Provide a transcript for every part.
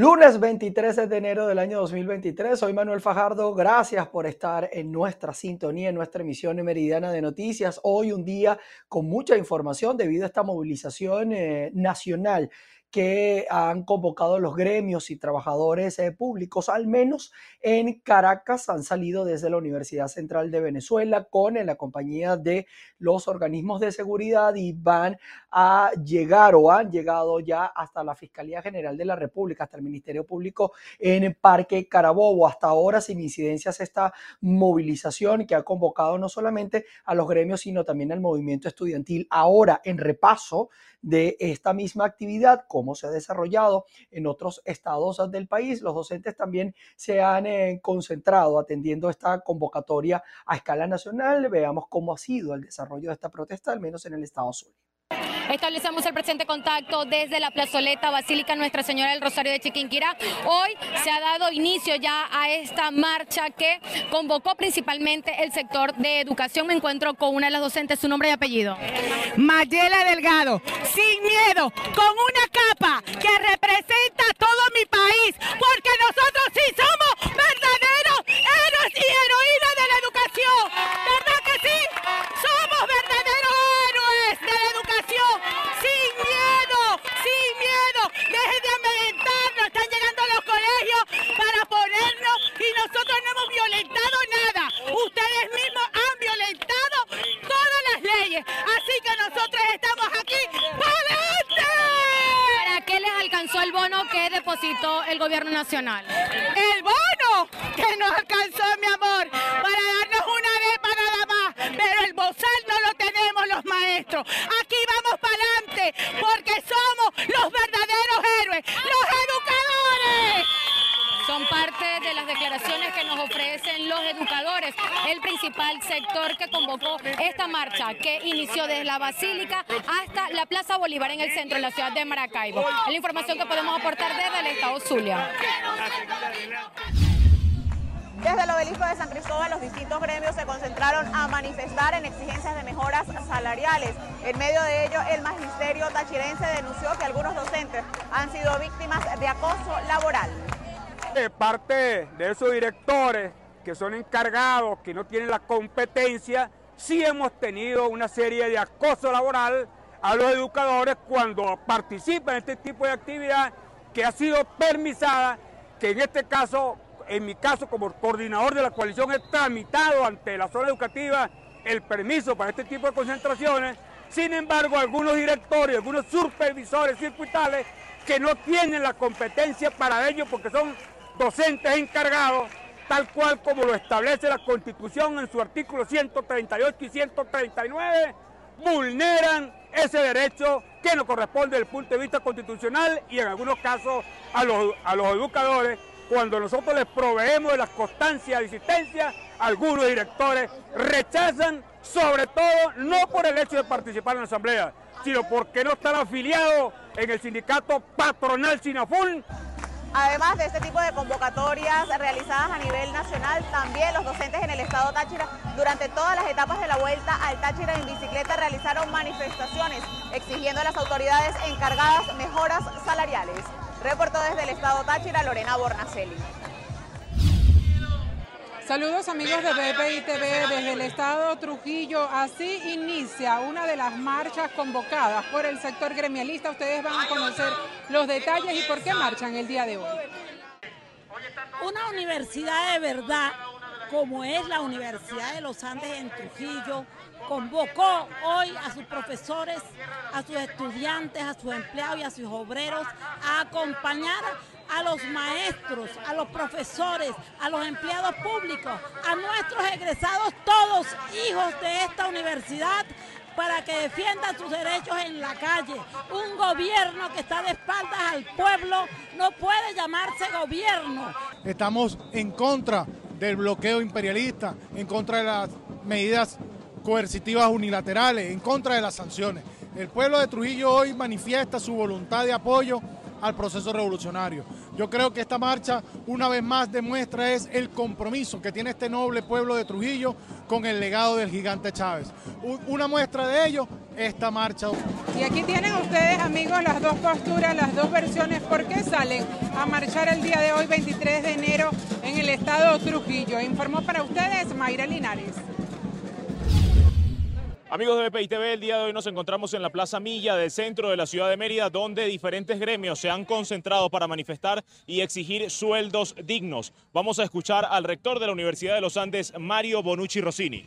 Lunes 23 de enero del año 2023, soy Manuel Fajardo, gracias por estar en nuestra sintonía, en nuestra emisión meridiana de noticias. Hoy un día con mucha información debido a esta movilización eh, nacional que han convocado los gremios y trabajadores eh, públicos, al menos en Caracas, han salido desde la Universidad Central de Venezuela con la compañía de los organismos de seguridad y van a llegar o han llegado ya hasta la Fiscalía General de la República, hasta el Ministerio Público en Parque Carabobo. Hasta ahora sin incidencias esta movilización que ha convocado no solamente a los gremios, sino también al movimiento estudiantil. Ahora, en repaso de esta misma actividad, cómo se ha desarrollado en otros estados del país. Los docentes también se han eh, concentrado atendiendo esta convocatoria a escala nacional. Veamos cómo ha sido el desarrollo de esta protesta, al menos en el estado sur. Establecemos el presente contacto desde la plazoleta Basílica Nuestra Señora del Rosario de Chiquinquirá. Hoy se ha dado inicio ya a esta marcha que convocó principalmente el sector de educación. Me encuentro con una de las docentes, su nombre y apellido. Mayela Delgado, sin miedo, con una capa que representa todo mi país, porque nosotros sí somos verdaderos héroes y heroínas de la educación. ¿Verdad que sí? Somos verdaderos héroes de la educación. Sin miedo, sin miedo. Dejen de amedrentarnos. Están llegando a los colegios para ponernos y nosotros no hemos violentado nada. Ustedes mismos han violentado todas las leyes. Así que nosotros estamos aquí para ¿Para qué les alcanzó el bono que depositó el nacional? El bono que nos alcanzó, mi amor, para darnos una arepa nada más. Pero el bozal no lo tenemos los maestros. Aquí vamos para adelante porque somos los verdaderos héroes, los educadores. Son parte de las declaraciones que nos ofrecen los educadores, principal sector que convocó esta marcha que inició desde la Basílica hasta la Plaza Bolívar en el centro de la ciudad de Maracaibo. Es la información que podemos aportar desde el estado Zulia. Desde el obelisco de San Cristóbal, los distintos gremios se concentraron a manifestar en exigencias de mejoras salariales. En medio de ello, el magisterio tachirense denunció que algunos docentes han sido víctimas de acoso laboral. De parte de esos directores que son encargados, que no tienen la competencia, sí hemos tenido una serie de acoso laboral a los educadores cuando participan en este tipo de actividad que ha sido permisada, que en este caso en mi caso como coordinador de la coalición he tramitado ante la zona educativa el permiso para este tipo de concentraciones. Sin embargo, algunos directores, algunos supervisores circuitales que no tienen la competencia para ello porque son docentes encargados, tal cual como lo establece la Constitución en su artículo 138 y 139, vulneran ese derecho que nos corresponde desde el punto de vista constitucional y en algunos casos a los, a los educadores cuando nosotros les proveemos de las constancias de asistencia, algunos directores rechazan, sobre todo no por el hecho de participar en la asamblea, sino porque no están afiliados en el sindicato patronal Sinaful. Además de este tipo de convocatorias realizadas a nivel nacional, también los docentes en el estado Táchira durante todas las etapas de la vuelta al Táchira en bicicleta realizaron manifestaciones exigiendo a las autoridades encargadas mejoras salariales. Reportó desde el estado Táchira Lorena Bornacelli. Saludos amigos de BPI TV desde el estado Trujillo. Así inicia una de las marchas convocadas por el sector gremialista. Ustedes van a conocer los detalles y por qué marchan el día de hoy. Una universidad de verdad, como es la Universidad de los Andes en Trujillo, convocó hoy a sus profesores, a sus estudiantes, a sus empleados y a sus obreros a acompañar a los maestros, a los profesores, a los empleados públicos, a nuestros egresados, todos hijos de esta universidad, para que defiendan sus derechos en la calle. Un gobierno que está de espaldas al pueblo no puede llamarse gobierno. Estamos en contra del bloqueo imperialista, en contra de las medidas coercitivas unilaterales, en contra de las sanciones. El pueblo de Trujillo hoy manifiesta su voluntad de apoyo al proceso revolucionario. Yo creo que esta marcha una vez más demuestra es el compromiso que tiene este noble pueblo de Trujillo con el legado del gigante Chávez. Una muestra de ello esta marcha. Y aquí tienen ustedes, amigos, las dos posturas, las dos versiones. ¿Por qué salen a marchar el día de hoy, 23 de enero, en el estado Trujillo? Informó para ustedes Mayra Linares. Amigos de BPI TV, el día de hoy nos encontramos en la Plaza Milla del centro de la ciudad de Mérida, donde diferentes gremios se han concentrado para manifestar y exigir sueldos dignos. Vamos a escuchar al rector de la Universidad de los Andes, Mario Bonucci Rossini.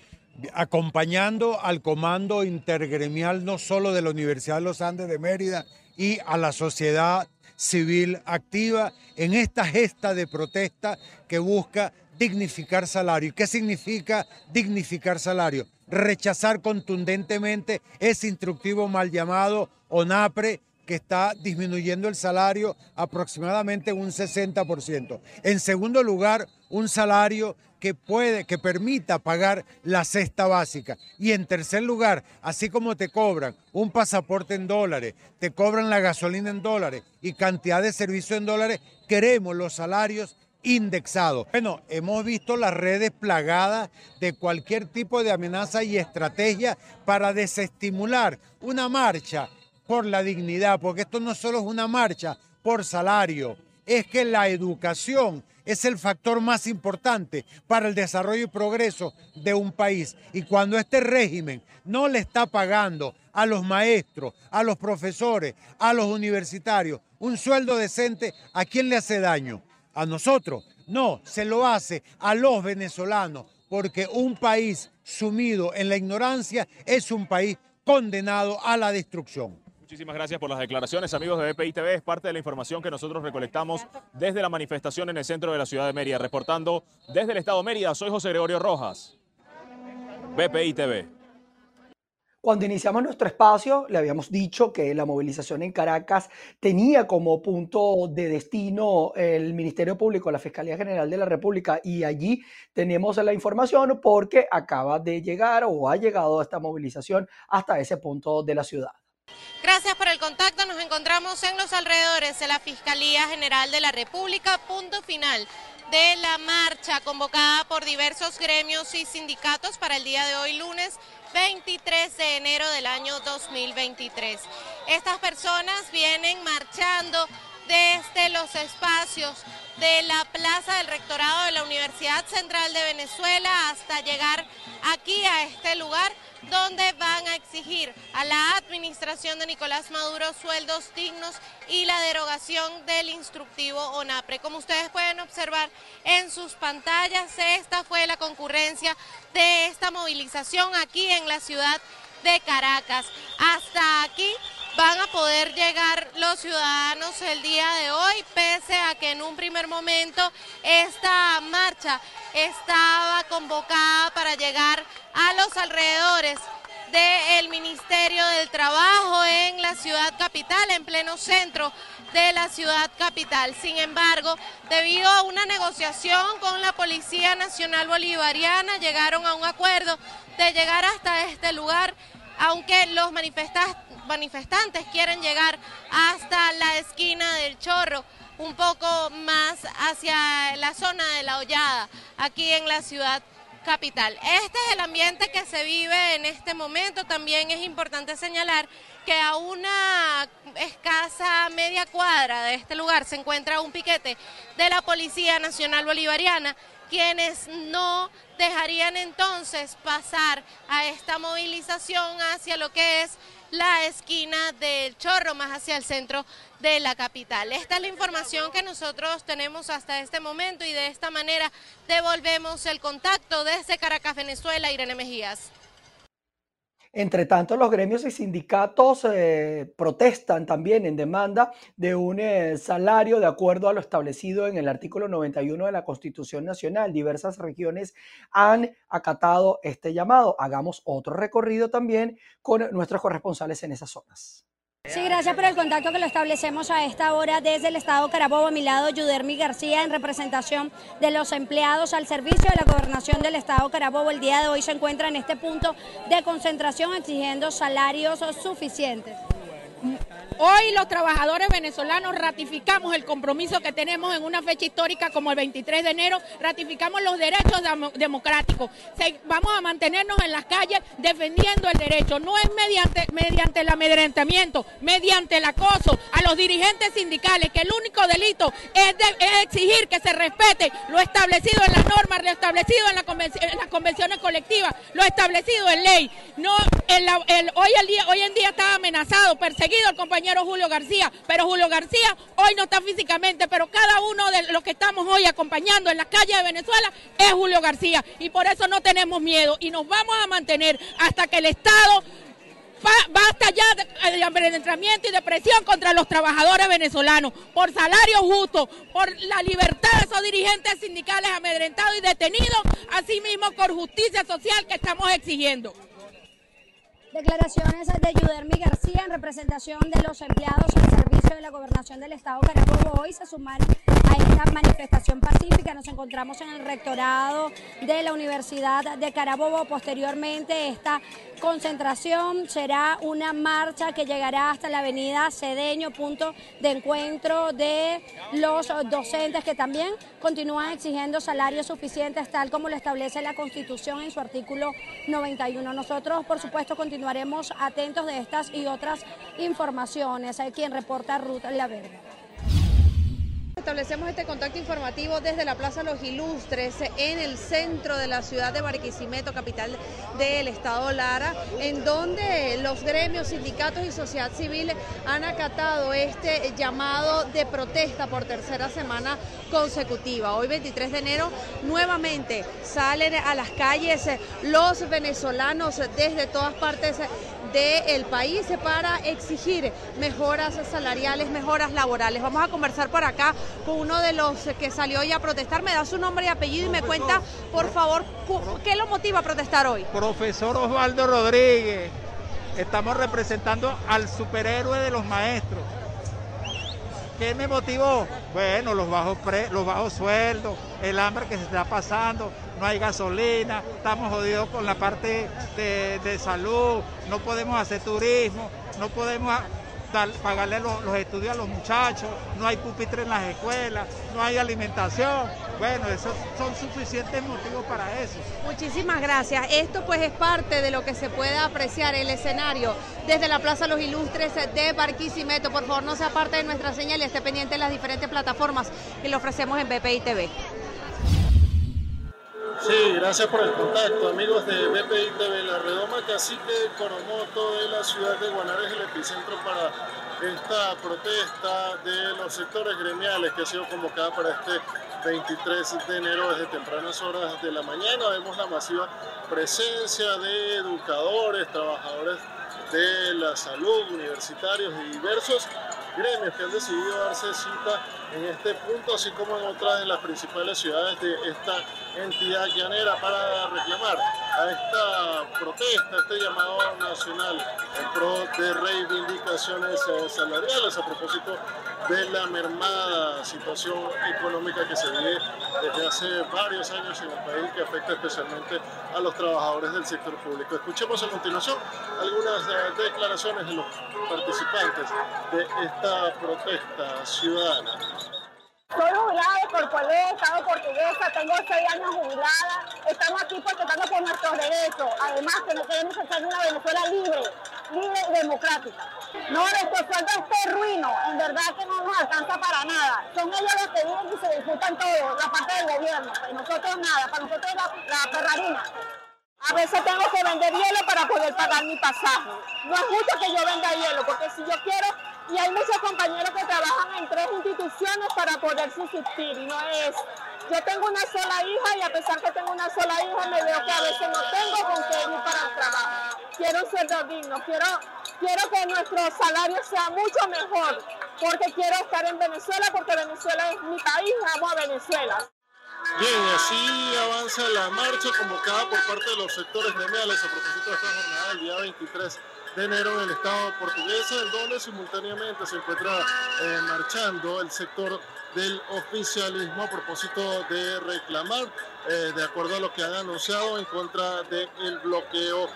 Acompañando al comando intergremial no solo de la Universidad de los Andes de Mérida y a la sociedad civil activa en esta gesta de protesta que busca dignificar salario. ¿Qué significa dignificar salario? Rechazar contundentemente ese instructivo mal llamado ONAPRE que está disminuyendo el salario aproximadamente un 60%. En segundo lugar, un salario que puede, que permita pagar la cesta básica. Y en tercer lugar, así como te cobran un pasaporte en dólares, te cobran la gasolina en dólares y cantidad de servicios en dólares, queremos los salarios indexado. Bueno, hemos visto las redes plagadas de cualquier tipo de amenaza y estrategia para desestimular una marcha por la dignidad, porque esto no solo es una marcha por salario, es que la educación es el factor más importante para el desarrollo y progreso de un país. Y cuando este régimen no le está pagando a los maestros, a los profesores, a los universitarios un sueldo decente, ¿a quién le hace daño? A nosotros. No, se lo hace a los venezolanos, porque un país sumido en la ignorancia es un país condenado a la destrucción. Muchísimas gracias por las declaraciones, amigos de BPI TV. Es parte de la información que nosotros recolectamos desde la manifestación en el centro de la ciudad de Mérida. Reportando desde el estado de Mérida, soy José Gregorio Rojas. BPI TV. Cuando iniciamos nuestro espacio, le habíamos dicho que la movilización en Caracas tenía como punto de destino el Ministerio Público, la Fiscalía General de la República, y allí tenemos la información porque acaba de llegar o ha llegado esta movilización hasta ese punto de la ciudad. Gracias por el contacto. Nos encontramos en los alrededores de la Fiscalía General de la República. Punto final de la marcha convocada por diversos gremios y sindicatos para el día de hoy lunes 23 de enero del año 2023. Estas personas vienen marchando desde los espacios de la Plaza del Rectorado de la Universidad Central de Venezuela hasta llegar aquí a este lugar donde van a exigir a la administración de Nicolás Maduro sueldos dignos y la derogación del instructivo ONAPRE. Como ustedes pueden observar en sus pantallas, esta fue la concurrencia de esta movilización aquí en la ciudad de Caracas. Hasta aquí van a poder llegar los ciudadanos el día de hoy, pese a que en un primer momento esta marcha estaba convocada para llegar a los alrededores del Ministerio del Trabajo en la ciudad capital, en pleno centro de la ciudad capital. Sin embargo, debido a una negociación con la Policía Nacional Bolivariana, llegaron a un acuerdo de llegar hasta este lugar, aunque los manifestantes quieren llegar hasta la esquina del Chorro, un poco más hacia la zona de la Hollada, aquí en la ciudad capital. Este es el ambiente que se vive en este momento. También es importante señalar que a una escasa media cuadra de este lugar se encuentra un piquete de la Policía Nacional Bolivariana, quienes no dejarían entonces pasar a esta movilización hacia lo que es la esquina del Chorro, más hacia el centro de la capital. Esta es la información que nosotros tenemos hasta este momento y de esta manera devolvemos el contacto desde Caracas, Venezuela, Irene Mejías. Entre tanto, los gremios y sindicatos eh, protestan también en demanda de un eh, salario de acuerdo a lo establecido en el artículo 91 de la Constitución Nacional. Diversas regiones han acatado este llamado. Hagamos otro recorrido también con nuestros corresponsales en esas zonas. Sí, gracias por el contacto que lo establecemos a esta hora desde el Estado Carabobo. A mi lado, Yudermi García, en representación de los empleados al servicio de la gobernación del Estado Carabobo. El día de hoy se encuentra en este punto de concentración exigiendo salarios suficientes. Hoy los trabajadores venezolanos ratificamos el compromiso que tenemos en una fecha histórica como el 23 de enero, ratificamos los derechos democráticos. vamos a mantenernos en las calles defendiendo el derecho. No es mediante, mediante el amedrentamiento, mediante el acoso a los dirigentes sindicales, que el único delito es, exigir que se respete lo establecido en las normas, lo establecido en, las convenciones colectivas, lo establecido en ley. No, hoy, en día está amenazado, perseguido el compañero Julio García, pero Julio García hoy no está físicamente, pero cada uno de los que estamos hoy acompañando en las calles de Venezuela es Julio García y por eso no tenemos miedo y nos vamos a mantener hasta que el Estado basta ya de amedrentamiento y de presión contra los trabajadores venezolanos, por salario justo, por la libertad de esos dirigentes sindicales amedrentados y detenidos, así mismo por justicia social que estamos exigiendo. Declaraciones de Yudermi García en representación de los empleados al servicio de la gobernación del Estado Carabobo. Hoy se suman a esta manifestación pacífica. Nos encontramos en el rectorado de la Universidad de Carabobo. Posteriormente, esta concentración será una marcha que llegará hasta la avenida Cedeño, punto de encuentro de los docentes que también continúan exigiendo salarios suficientes, tal como lo establece la Constitución en su artículo 91. Nosotros, por supuesto, continuaremos atentos de estas y otras informaciones. Hay quien reporta Ruth La Verde. Establecemos este contacto informativo desde la Plaza Los Ilustres en el centro de la ciudad de Barquisimeto, capital del estado Lara, en donde los gremios, sindicatos y sociedad civil han acatado este llamado de protesta por tercera semana consecutiva. Hoy 23 de enero nuevamente salen a las calles los venezolanos desde todas partes del país para exigir mejoras salariales, mejoras laborales. Vamos a conversar por acá con uno de los que salió hoy a protestar. Me da su nombre y apellido y me cuenta, por favor, qué lo motiva a protestar hoy. Profesor Osvaldo Rodríguez, estamos representando al superhéroe de los maestros. ¿Qué me motivó? Bueno, los bajos, los bajos sueldos, el hambre que se está pasando, no hay gasolina, estamos jodidos con la parte de, salud, no podemos hacer turismo, no podemos pagarle los, estudios a los muchachos, no hay pupitre en las escuelas, no hay alimentación. Bueno, esos son suficientes motivos para eso. Muchísimas gracias. Esto pues es parte de lo que se puede apreciar el escenario desde la Plaza Los Ilustres de Barquisimeto. Por favor, no sea parte de nuestra señal y esté pendiente de las diferentes plataformas que le ofrecemos en BPI TV. Sí, gracias por el contacto, amigos de BPI TV. La redoma Cacique Coromoto de la ciudad de Guanare es el epicentro para esta protesta de los sectores gremiales que ha sido convocada para este 23 de enero desde tempranas horas de la mañana. Vemos la masiva presencia de educadores, trabajadores de la salud, universitarios y diversos gremios que han decidido darse cita en este punto, así como en otras de las principales ciudades de esta entidad llanera para reclamar a esta protesta, este llamado nacional en pro de reivindicaciones eh, salariales a propósito de la mermada situación económica que se vive desde hace varios años en el país que afecta especialmente a los trabajadores del sector público. Escuchemos a continuación algunas eh, declaraciones de los participantes de esta protesta ciudadana. Soy jubilada de Estado portuguesa, tengo seis años jubilada. Estamos aquí protestando por nuestros derechos. Además, que no queremos hacer una Venezuela libre, libre y democrática. No, nuestro sueldo es ruino, en verdad que no nos alcanza para nada. Son ellos los que viven y se disfrutan todo, la parte del gobierno. Y nosotros nada, para nosotros la, la ferrarina. A veces tengo que vender hielo para poder pagar mi pasaje. No es justo que yo venda hielo, porque si yo quiero y hay muchos compañeros que trabajan en tres instituciones para poder subsistir y no es. Yo tengo una sola hija y a pesar que tengo una sola hija me veo que a veces no tengo con qué ir para el trabajo. Quiero un sueldo digno, quiero, quiero que nuestro salario sea mucho mejor porque quiero estar en Venezuela porque Venezuela es mi país, amo a Venezuela. Bien, así avanza la marcha convocada por parte de los sectores gremiales a propósito de esta jornada del día 23 de enero en el Estado portugués, donde simultáneamente se encuentra eh, marchando el sector del oficialismo a propósito de reclamar, eh, de acuerdo a lo que han anunciado, en contra del bloqueo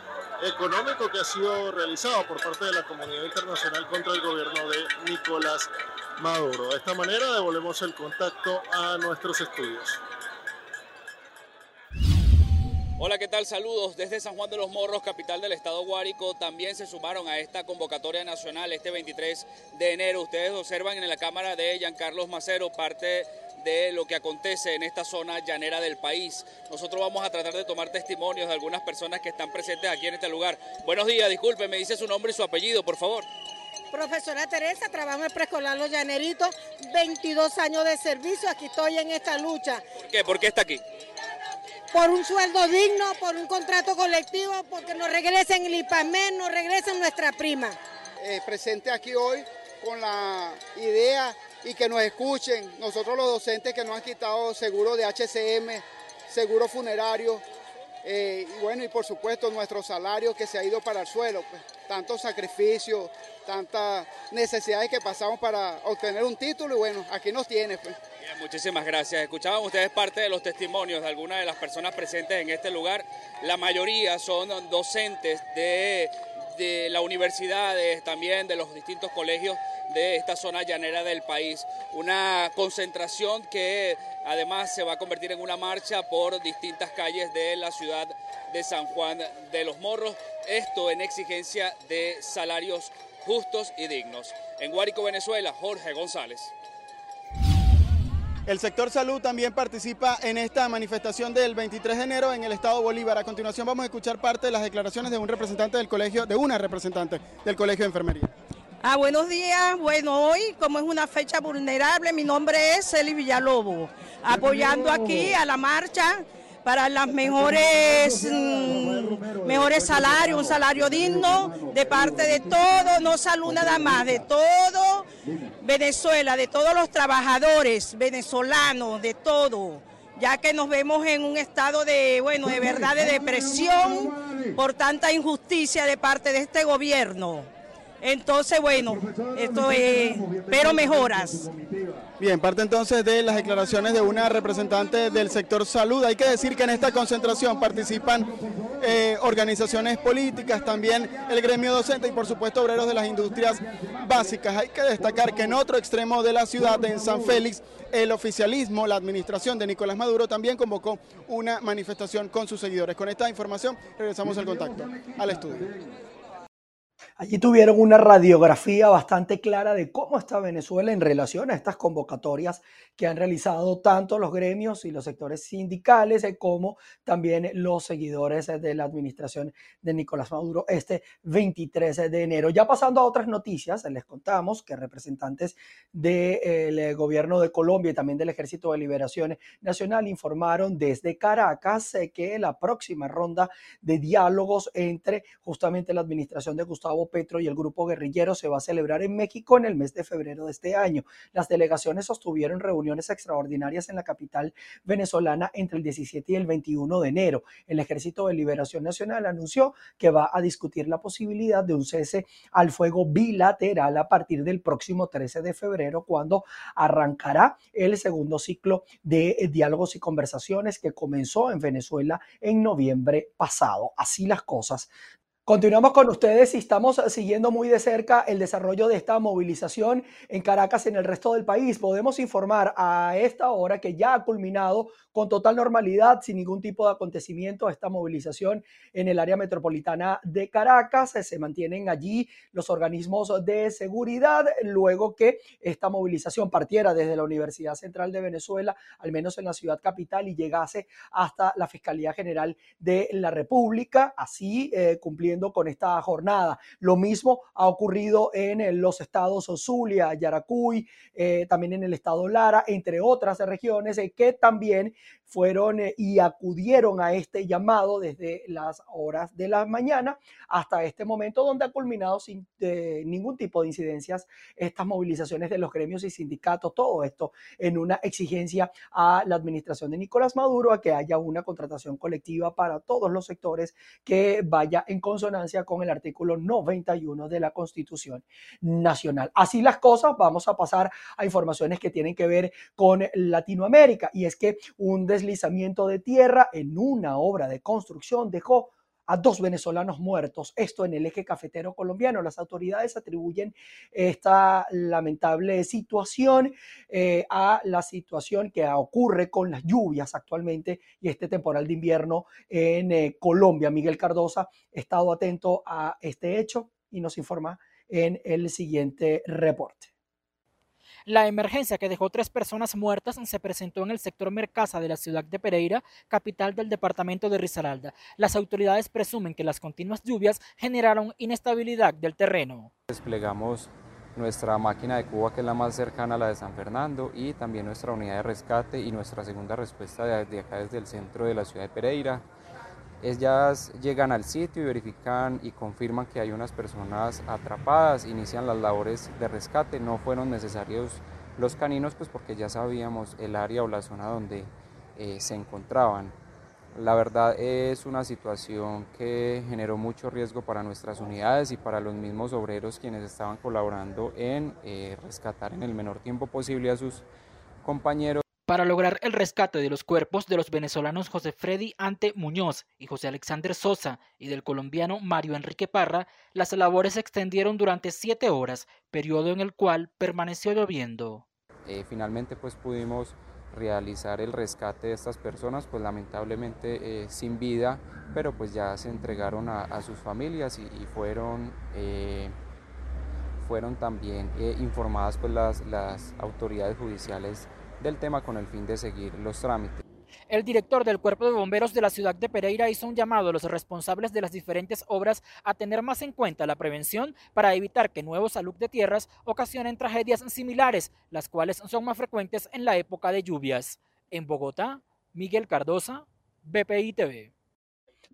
económico que ha sido realizado por parte de la comunidad internacional contra el gobierno de Nicolás Maduro. De esta manera devolvemos el contacto a nuestros estudios. Hola, ¿qué tal? Saludos desde San Juan de los Morros, capital del estado Guárico. También se sumaron a esta convocatoria nacional este 23 de enero. Ustedes observan en la cámara de Giancarlos Macero parte de lo que acontece en esta zona llanera del país. Nosotros vamos a tratar de tomar testimonios de algunas personas que están presentes aquí en este lugar. Buenos días, disculpe, me dice su nombre y su apellido, por favor. Profesora Teresa, trabajo en preescolar Los Llaneritos, 22 años de servicio, aquí estoy en esta lucha. ¿Por qué? ¿Por qué está aquí? Por un sueldo digno, por un contrato colectivo, porque nos regresen el IPAMEN, nos regresen nuestra prima. Eh, presente aquí hoy con la idea y que nos escuchen, nosotros los docentes que nos han quitado seguro de HCM, seguro funerario, eh, y bueno, y por supuesto nuestro salario que se ha ido para el suelo, pues, tantos sacrificios, tantas necesidades que pasamos para obtener un título y bueno, aquí nos tiene. Pues. Muchísimas gracias. Escuchaban ustedes parte de los testimonios de algunas de las personas presentes en este lugar. La mayoría son docentes de, de las universidades, también de los distintos colegios de esta zona llanera del país. Una concentración que además se va a convertir en una marcha por distintas calles de la ciudad de San Juan de los Morros. Esto en exigencia de salarios justos y dignos. En Guárico, Venezuela, Jorge González. El sector salud también participa en esta manifestación del 23 de enero en el estado Bolívar. A continuación vamos a escuchar parte de las declaraciones de un representante del colegio, de una representante del colegio de enfermería. Ah, buenos días. Bueno, hoy, como es una fecha vulnerable, mi nombre es Celi Villalobos, apoyando aquí a la marcha para las mejores, mm, mejores salarios, un salario digno de parte de todo, no salud nada más, de todo Venezuela, de todos los trabajadores venezolanos, de todo, ya que nos vemos en un estado de, bueno, de verdad de depresión por tanta injusticia de parte de este gobierno. Entonces, bueno, esto es, pero mejoras. Bien, parte entonces de las declaraciones de una representante del sector salud. Hay que decir que en esta concentración participan eh, organizaciones políticas, también el gremio docente y por supuesto obreros de las industrias básicas. Hay que destacar que en otro extremo de la ciudad, en San Félix, el oficialismo, la administración de Nicolás Maduro también convocó una manifestación con sus seguidores. Con esta información regresamos al contacto al estudio. Allí tuvieron una radiografía bastante clara de cómo está Venezuela en relación a estas convocatorias que han realizado tanto los gremios y los sectores sindicales eh, como también los seguidores eh, de la administración de Nicolás Maduro este 23 de enero. Ya pasando a otras noticias, les contamos que representantes del eh, gobierno de Colombia y también del Ejército de Liberación Nacional informaron desde Caracas que la próxima ronda de diálogos entre justamente la administración de Gustavo Petro y el grupo guerrillero se va a celebrar en México en el mes de febrero de este año. Las delegaciones sostuvieron reuniones extraordinarias en la capital venezolana entre el 17 y el 21 de enero. El Ejército de Liberación Nacional anunció que va a discutir la posibilidad de un cese al fuego bilateral a partir del próximo 13 de febrero, cuando arrancará el segundo ciclo de diálogos y conversaciones que comenzó en Venezuela en noviembre pasado. Así las cosas. Continuamos con ustedes y estamos siguiendo muy de cerca el desarrollo de esta movilización en Caracas y en el resto del país. Podemos informar a esta hora que ya ha culminado con total normalidad, sin ningún tipo de acontecimiento, esta movilización en el área metropolitana de Caracas. Se mantienen allí los organismos de seguridad luego que esta movilización partiera desde la Universidad Central de Venezuela, al menos en la ciudad capital, y llegase hasta la Fiscalía General de la República, así eh, cumpliendo con esta jornada. Lo mismo ha ocurrido en los estados Zulia, Yaracuy, eh, también en el estado Lara, entre otras regiones eh, que también fueron eh, y acudieron a este llamado desde las horas de la mañana hasta este momento donde ha culminado sin ningún tipo de incidencias estas movilizaciones de los gremios y sindicatos, todo esto en una exigencia a la administración de Nicolás Maduro a que haya una contratación colectiva para todos los sectores que vaya en consonancia con el artículo 91 de la Constitución Nacional. Así las cosas, vamos a pasar a informaciones que tienen que ver con Latinoamérica y es que un deslizamiento de tierra en una obra de construcción dejó a dos venezolanos muertos, esto en el eje cafetero colombiano. Las autoridades atribuyen esta lamentable situación eh, a la situación que ocurre con las lluvias actualmente y este temporal de invierno en eh, Colombia. Miguel Cardosa ha estado atento a este hecho y nos informa en el siguiente reporte. La emergencia que dejó tres personas muertas se presentó en el sector Mercasa de la ciudad de Pereira, capital del departamento de Risaralda. Las autoridades presumen que las continuas lluvias generaron inestabilidad del terreno. Desplegamos nuestra máquina de Cuba, que es la más cercana a la de San Fernando, y también nuestra unidad de rescate y nuestra segunda respuesta de acá desde el centro de la ciudad de Pereira. Ellas llegan al sitio y verifican y confirman que hay unas personas atrapadas, inician las labores de rescate, no fueron necesarios los caninos pues porque ya sabíamos el área o la zona donde eh, se encontraban. La verdad es una situación que generó mucho riesgo para nuestras unidades y para los mismos obreros quienes estaban colaborando en eh, rescatar en el menor tiempo posible a sus compañeros. Para lograr el rescate de los cuerpos de los venezolanos José Freddy Ante Muñoz y José Alexander Sosa y del colombiano Mario Enrique Parra, las labores se extendieron durante siete horas, periodo en el cual permaneció lloviendo. Eh, finalmente pues pudimos realizar el rescate de estas personas, pues lamentablemente eh, sin vida, pero pues ya se entregaron a, sus familias y, fueron, eh, fueron también informadas pues las, las autoridades judiciales del tema con el fin de seguir los trámites. El director del Cuerpo de Bomberos de la ciudad de Pereira hizo un llamado a los responsables de las diferentes obras a tener más en cuenta la prevención para evitar que nuevos salud de tierras ocasionen tragedias similares, las cuales son más frecuentes en la época de lluvias. En Bogotá, Miguel Cardosa, BPI TV.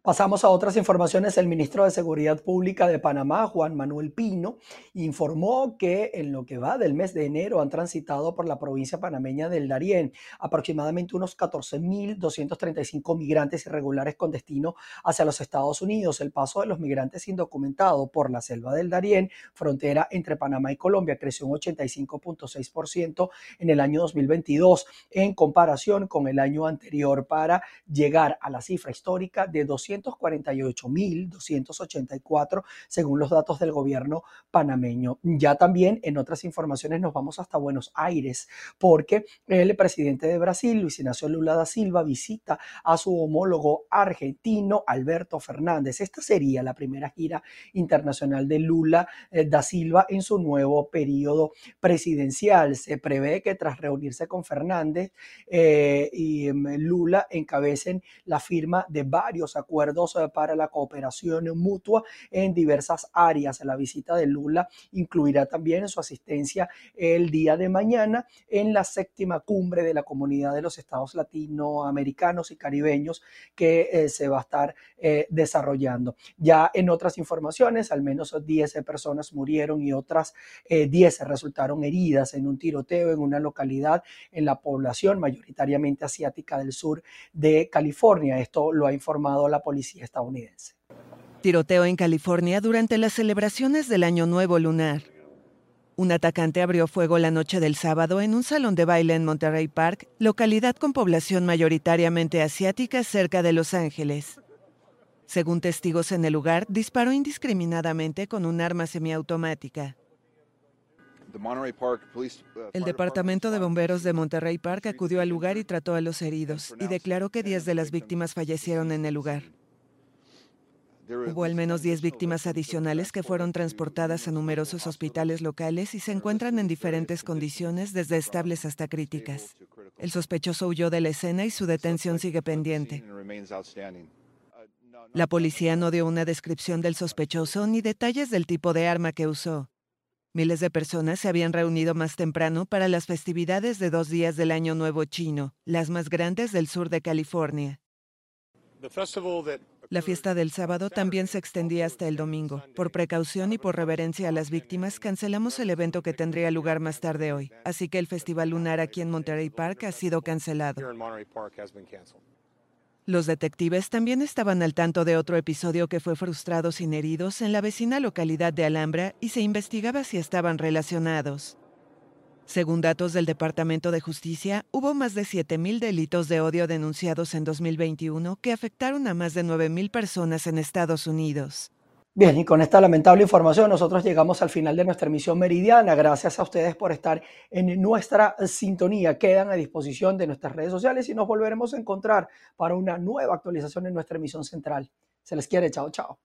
Pasamos a otras informaciones. El ministro de Seguridad Pública de Panamá, Juan Manuel Pino, informó que en lo que va del mes de enero han transitado por la provincia panameña del Darién aproximadamente unos 14.235 migrantes irregulares con destino hacia los Estados Unidos. El paso de los migrantes indocumentados por la selva del Darién, frontera entre Panamá y Colombia, creció un 85.6% en el año 2022 en comparación con el año anterior para llegar a la cifra histórica de 200 248.284 según los datos del gobierno panameño. Ya también en otras informaciones nos vamos hasta Buenos Aires porque el presidente de Brasil, Luis Ignacio Lula da Silva, visita a su homólogo argentino Alberto Fernández. Esta sería la primera gira internacional de Lula eh, da Silva en su nuevo periodo presidencial. Se prevé que tras reunirse con Fernández eh, y mm, Lula encabecen la firma de varios acuerdos eh, para la cooperación mutua en diversas áreas. La visita de Lula incluirá también su asistencia el día de mañana en la séptima cumbre de la Comunidad de los Estados Latinoamericanos y Caribeños que eh, se va a estar eh, desarrollando. Ya en otras informaciones, al menos 10 personas murieron y otras 10 resultaron heridas en un tiroteo en una localidad en la población mayoritariamente asiática del sur de California. Esto lo ha informado la policía estadounidense. Tiroteo en California durante las celebraciones del Año Nuevo Lunar. Un atacante abrió fuego la noche del sábado en un salón de baile en Monterey Park, localidad con población mayoritariamente asiática cerca de Los Ángeles. Según testigos en el lugar, disparó indiscriminadamente con un arma semiautomática. El Departamento de Bomberos de Monterey Park acudió al lugar y trató a los heridos y declaró que 10 de las víctimas fallecieron en el lugar. Hubo al menos 10 víctimas adicionales que fueron transportadas a numerosos hospitales locales y se encuentran en diferentes condiciones, desde estables hasta críticas. El sospechoso huyó de la escena y su detención sigue pendiente. La policía no dio una descripción del sospechoso ni detalles del tipo de arma que usó. Miles de personas se habían reunido más temprano para las festividades de dos días del Año Nuevo chino, las más grandes del sur de California. La fiesta del sábado también se extendía hasta el domingo. Por precaución y por reverencia a las víctimas, cancelamos el evento que tendría lugar más tarde hoy, así que el Festival Lunar aquí en Monterey Park ha sido cancelado. Los detectives también estaban al tanto de otro episodio que fue frustrado sin heridos en la vecina localidad de Alhambra y se investigaba si estaban relacionados. Según datos del Departamento de Justicia, hubo más de 7.000 delitos de odio denunciados en 2021 que afectaron a más de 9.000 personas en Estados Unidos. Bien, y con esta lamentable información nosotros llegamos al final de nuestra emisión meridiana. Gracias a ustedes por estar en nuestra sintonía. Quedan a disposición de nuestras redes sociales y nos volveremos a encontrar para una nueva actualización en nuestra emisión central. Se les quiere, chao, chao.